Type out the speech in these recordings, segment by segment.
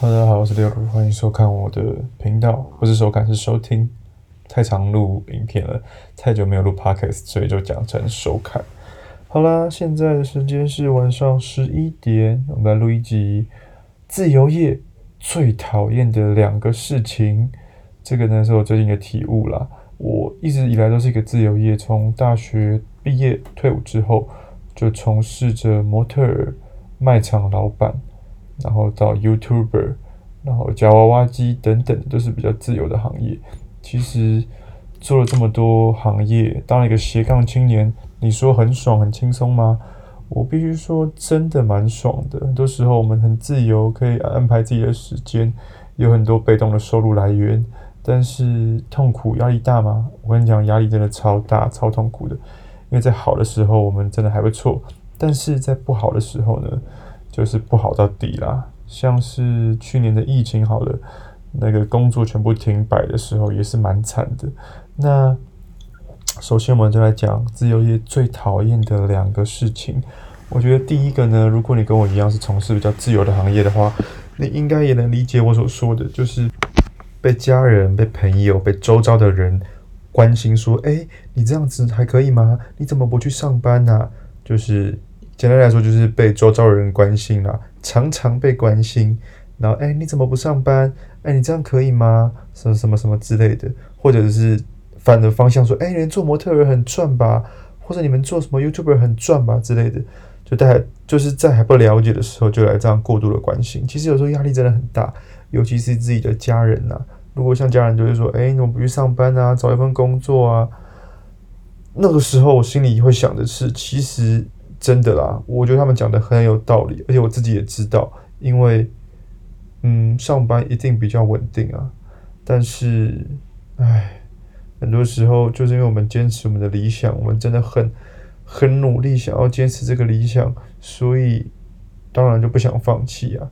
哈喽，大家好，我是刘如，欢迎收看我的频道，不是收看是收听。太常录影片了，太久没有录 podcast，所以就讲成收看。好啦，现在的时间是晚上十一点，我们来录一集自由业最讨厌的两个事情。这个呢是我最近的体悟啦。我一直以来都是一个自由业，从大学毕业退伍之后，就从事着模特儿、卖场老板。然后到 YouTuber，然后夹娃娃机等等，都是比较自由的行业。其实做了这么多行业，当一个斜杠青年，你说很爽很轻松吗？我必须说，真的蛮爽的。很多时候我们很自由，可以安排自己的时间，有很多被动的收入来源。但是痛苦、压力大吗？我跟你讲，压力真的超大、超痛苦的。因为在好的时候，我们真的还不错，但是在不好的时候呢？就是不好到底啦，像是去年的疫情好了，那个工作全部停摆的时候，也是蛮惨的。那首先我们就来讲自由业最讨厌的两个事情。我觉得第一个呢，如果你跟我一样是从事比较自由的行业的话，你应该也能理解我所说的，就是被家人、被朋友、被周遭的人关心说：“诶，你这样子还可以吗？你怎么不去上班呢？”就是。简单来说，就是被周遭人关心啦，常常被关心。然后，哎，你怎么不上班？哎，你这样可以吗？什么什么什么之类的，或者是反的方向说，哎，你们做模特儿很赚吧？或者你们做什么 YouTuber 很赚吧之类的，就大家就是在还不了解的时候就来这样过度的关心。其实有时候压力真的很大，尤其是自己的家人呐。如果像家人就是说，哎，你怎么不去上班啊？找一份工作啊？那个时候我心里会想的是，其实。真的啦，我觉得他们讲的很有道理，而且我自己也知道，因为，嗯，上班一定比较稳定啊。但是，唉，很多时候就是因为我们坚持我们的理想，我们真的很很努力想要坚持这个理想，所以当然就不想放弃啊。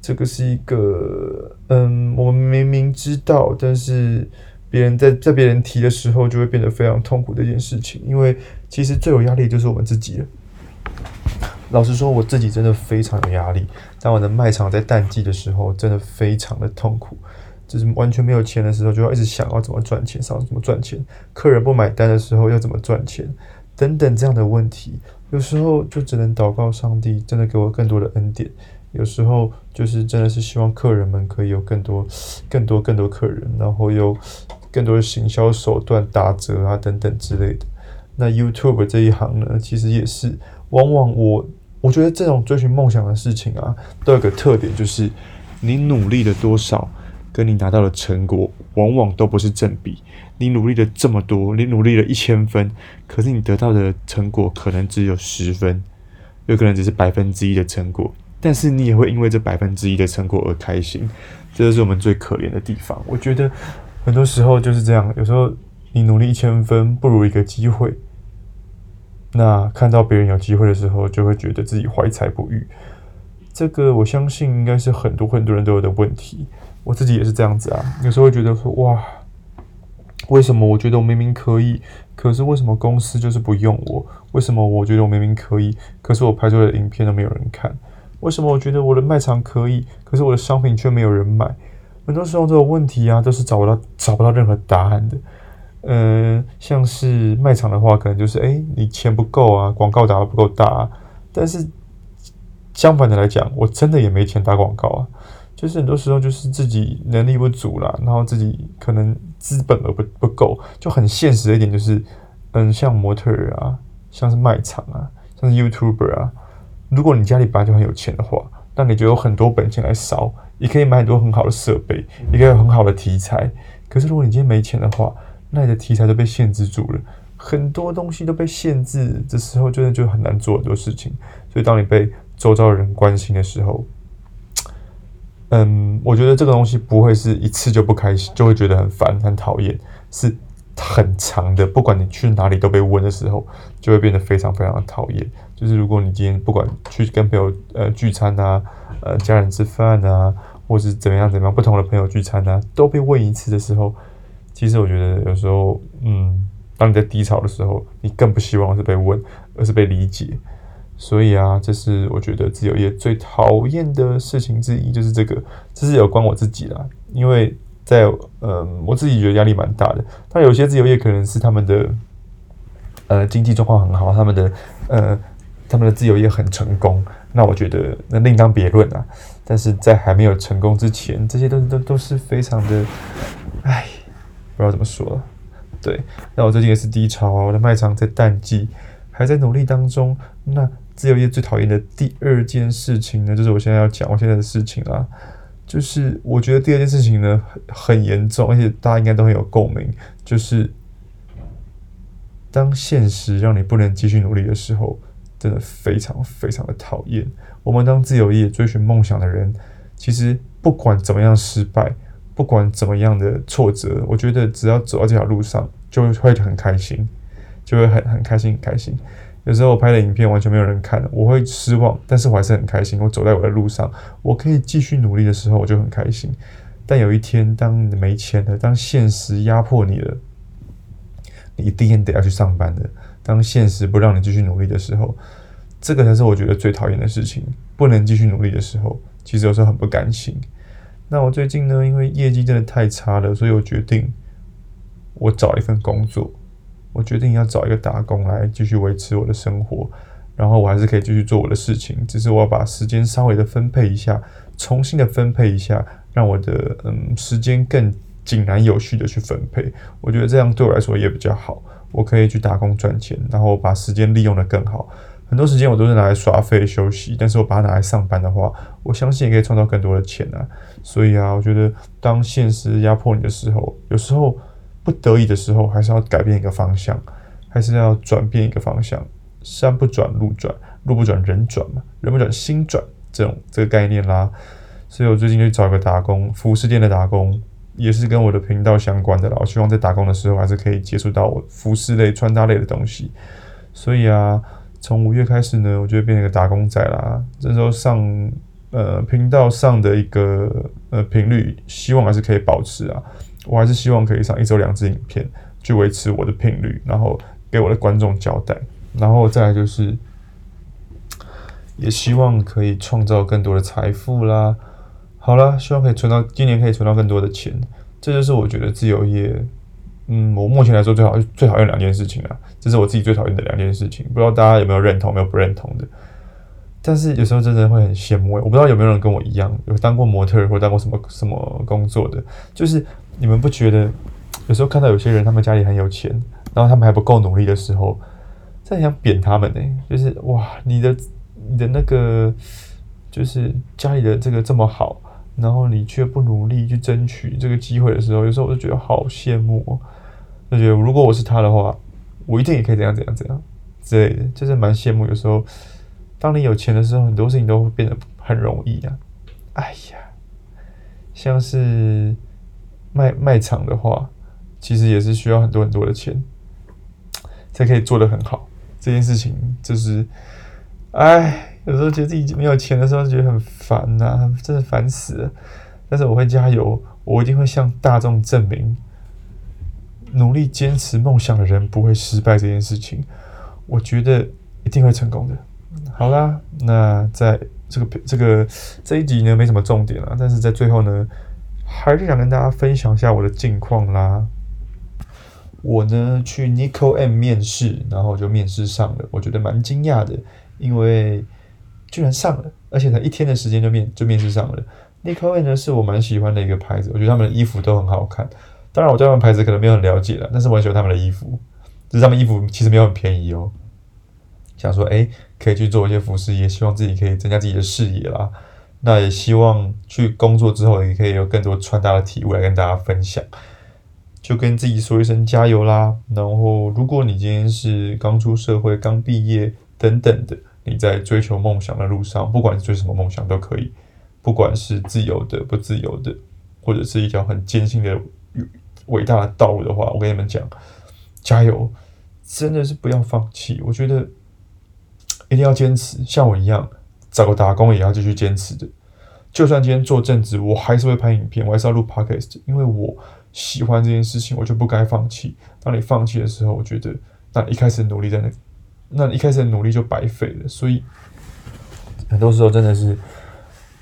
这个是一个，嗯，我们明明知道，但是别人在在别人提的时候，就会变得非常痛苦的一件事情，因为其实最有压力就是我们自己了。老实说，我自己真的非常有压力。当我的卖场在淡季的时候，真的非常的痛苦，就是完全没有钱的时候，就要一直想要怎么赚钱，想要怎么赚钱。客人不买单的时候，要怎么赚钱，等等这样的问题。有时候就只能祷告上帝，真的给我更多的恩典。有时候就是真的是希望客人们可以有更多、更多、更多客人，然后有更多的行销手段打折啊等等之类的。那 YouTube 这一行呢，其实也是，往往我。我觉得这种追寻梦想的事情啊，都有个特点，就是你努力了多少，跟你拿到的成果，往往都不是正比。你努力了这么多，你努力了一千分，可是你得到的成果可能只有十分，有可能只是百分之一的成果。但是你也会因为这百分之一的成果而开心，这就是我们最可怜的地方。我觉得很多时候就是这样，有时候你努力一千分，不如一个机会。那看到别人有机会的时候，就会觉得自己怀才不遇。这个我相信应该是很多很多人都有的问题。我自己也是这样子啊，有时候会觉得说，哇，为什么我觉得我明明可以，可是为什么公司就是不用我？为什么我觉得我明明可以，可是我拍出来的影片都没有人看？为什么我觉得我的卖场可以，可是我的商品却没有人买？很多时候这种问题啊，都是找不到找不到任何答案的。嗯、像是卖场的话，可能就是哎、你钱不够啊，广告打的不够大啊。但是相反的来讲，我真的也没钱打广告啊。就是很多时候就是自己能力不足啦，然后自己可能资本额不不够，就很现实的一点就是，嗯，像模特儿啊，像是卖场啊，像是 YouTuber 啊，如果你家里本来就很有钱的话，那你就有很多本钱来烧，也可以买很多很好的设备，也可以有很好的题材。可是如果你今天没钱的话，那你的题材都被限制住了，很多东西都被限制这时候，真的就很难做很多事情。所以，当你被周遭的人关心的时候，嗯，我觉得这个东西不会是一次就不开心，就会觉得很烦、很讨厌，是很长的。不管你去哪里都被问的时候，就会变得非常非常的讨厌。就是如果你今天不管去跟朋友呃聚餐啊，呃家人吃饭啊，或是怎么样怎么样，不同的朋友聚餐啊，都被问一次的时候。其实我觉得有时候，嗯，当你在低潮的时候，你更不希望是被问，而是被理解。所以啊，这是我觉得自由业最讨厌的事情之一，就是这个，这是有关我自己啦，因为在嗯，我自己觉得压力蛮大的。但有些自由业可能是他们的呃经济状况很好，他们的呃他们的自由业很成功，那我觉得那另当别论啊。但是在还没有成功之前，这些都都都是非常的，唉，不知道怎么说。对，那我最近也是低潮啊，我的卖场在淡季，还在努力当中。那自由业最讨厌的第二件事情呢，就是我现在要讲我现在的事情啦。就是我觉得第二件事情呢很很严重，而且大家应该都很有共鸣，就是当现实让你不能继续努力的时候，真的非常非常的讨厌。我们当自由业追寻梦想的人，其实不管怎么样失败。不管怎么样的挫折，我觉得只要走到这条路上，就会很开心，就会很很开心很开心。有时候我拍的影片完全没有人看，我会失望，但是我还是很开心。我走在我的路上，我可以继续努力的时候，我就很开心。但有一天，当你没钱了，当现实压迫你了，你一定得要去上班的。当现实不让你继续努力的时候，这个才是我觉得最讨厌的事情。不能继续努力的时候，其实有时候很不甘心。那我最近呢，因为业绩真的太差了，所以我决定我找一份工作。我决定要找一个打工来继续维持我的生活，然后我还是可以继续做我的事情，只是我要把时间稍微的分配一下，重新的分配一下，让我的嗯时间更井然有序的去分配。我觉得这样对我来说也比较好，我可以去打工赚钱，然后把时间利用的更好。很多时间我都是拿来耍费休息，但是我把它拿来上班的话，我相信也可以创造更多的钱啊。所以啊，我觉得当现实压迫你的时候，有时候不得已的时候，还是要改变一个方向，还是要转变一个方向。山不转路转，路不转人转嘛，人不转心转，这种这个概念啦。所以我最近就找个打工，服饰店的打工，也是跟我的频道相关的啦。我希望在打工的时候，还是可以接触到我服饰类、穿搭类的东西。所以啊。从五月开始呢，我就变成一个打工仔啦。这时候上呃频道上的一个呃频率，希望还是可以保持啊。我还是希望可以上一周两支影片，去维持我的频率，然后给我的观众交代。然后再来就是，也希望可以创造更多的财富啦。好啦，希望可以存到今年可以存到更多的钱。这就是我觉得自由业。嗯，我目前来说最好最讨厌两件事情啊，这是我自己最讨厌的两件事情，不知道大家有没有认同，没有不认同的。但是有时候真的会很羡慕，我不知道有没有人跟我一样，有当过模特或当过什么什么工作的，就是你们不觉得有时候看到有些人他们家里很有钱，然后他们还不够努力的时候，真的想扁他们呢？就是哇，你的你的那个就是家里的这个这么好，然后你却不努力去争取这个机会的时候，有时候我就觉得好羡慕哦。就觉得如果我是他的话，我一定也可以怎样怎样怎样之类的，就是蛮羡慕。有时候，当你有钱的时候，很多事情都会变得很容易啊。哎呀，像是卖卖场的话，其实也是需要很多很多的钱，才可以做得很好。这件事情就是，哎，有时候觉得自己没有钱的时候，觉得很烦呐、真的烦死了。但是我会加油，我一定会向大众证明。努力坚持梦想的人不会失败这件事情，我觉得一定会成功的。好啦，那在这个这个这一集呢，没什么重点了，但是在最后呢，还是想跟大家分享一下我的近况啦。我呢去 Nico M 面试，然后就面试上了，我觉得蛮惊讶的，因为居然上了，而且才一天的时间就面就面试上了。Nico M 呢是我蛮喜欢的一个牌子，我觉得他们的衣服都很好看。当然，我对他们牌子可能没有很了解了，但是我很喜欢他们的衣服。只是他们衣服其实没有很便宜哦。想说，诶，可以去做一些服饰也，希望自己可以增加自己的视野啦。那也希望去工作之后，也可以有更多穿搭的体悟来跟大家分享。就跟自己说一声加油啦。然后，如果你今天是刚出社会、刚毕业等等的，你在追求梦想的路上，不管是追什么梦想都可以，不管是自由的、不自由的，或者是一条很艰辛的。伟大的道路的话，我跟你们讲，加油！真的是不要放弃。我觉得一定要坚持，像我一样找个打工也要继续坚持的。就算今天做正职，我还是会拍影片，我还是要录 podcast，因为我喜欢这件事情，我就不该放弃。当你放弃的时候，我觉得那一开始努力在那那一开始的努力就白费了。所以很多时候真的是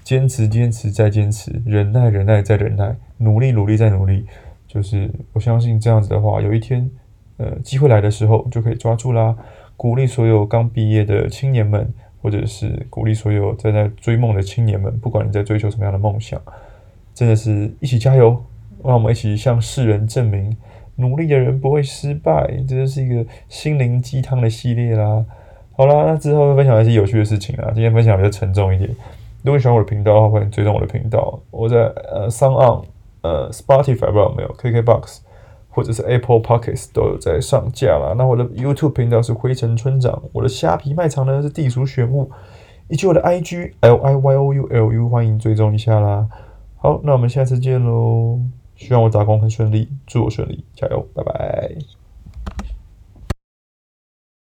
坚持、坚持再坚持，忍耐、忍耐再忍耐，努力、努力再努力。就是我相信这样子的话，有一天，呃，机会来的时候就可以抓住啦。鼓励所有刚毕业的青年们，或者是鼓励所有正在追梦的青年们，不管你在追求什么样的梦想，真的是一起加油，让我们一起向世人证明，努力的人不会失败。这就是一个心灵鸡汤的系列啦。好啦，那之后会分享一些有趣的事情啊。今天分享比较沉重一点。如果你喜欢我的频道的话，欢迎追踪我的频道。我在呃 SoundOn 呃，Spotify 不知道有没有，KKBox 或者是 Apple Pockets 都有在上架啦。那我的 YouTube 频道是灰尘村长，我的虾皮卖场呢是地鼠选物，以及我的 IG L I Y O U L U，欢迎追踪一下啦。好，那我们下次见喽。希望我打工很顺利，祝我顺利，加油，拜拜。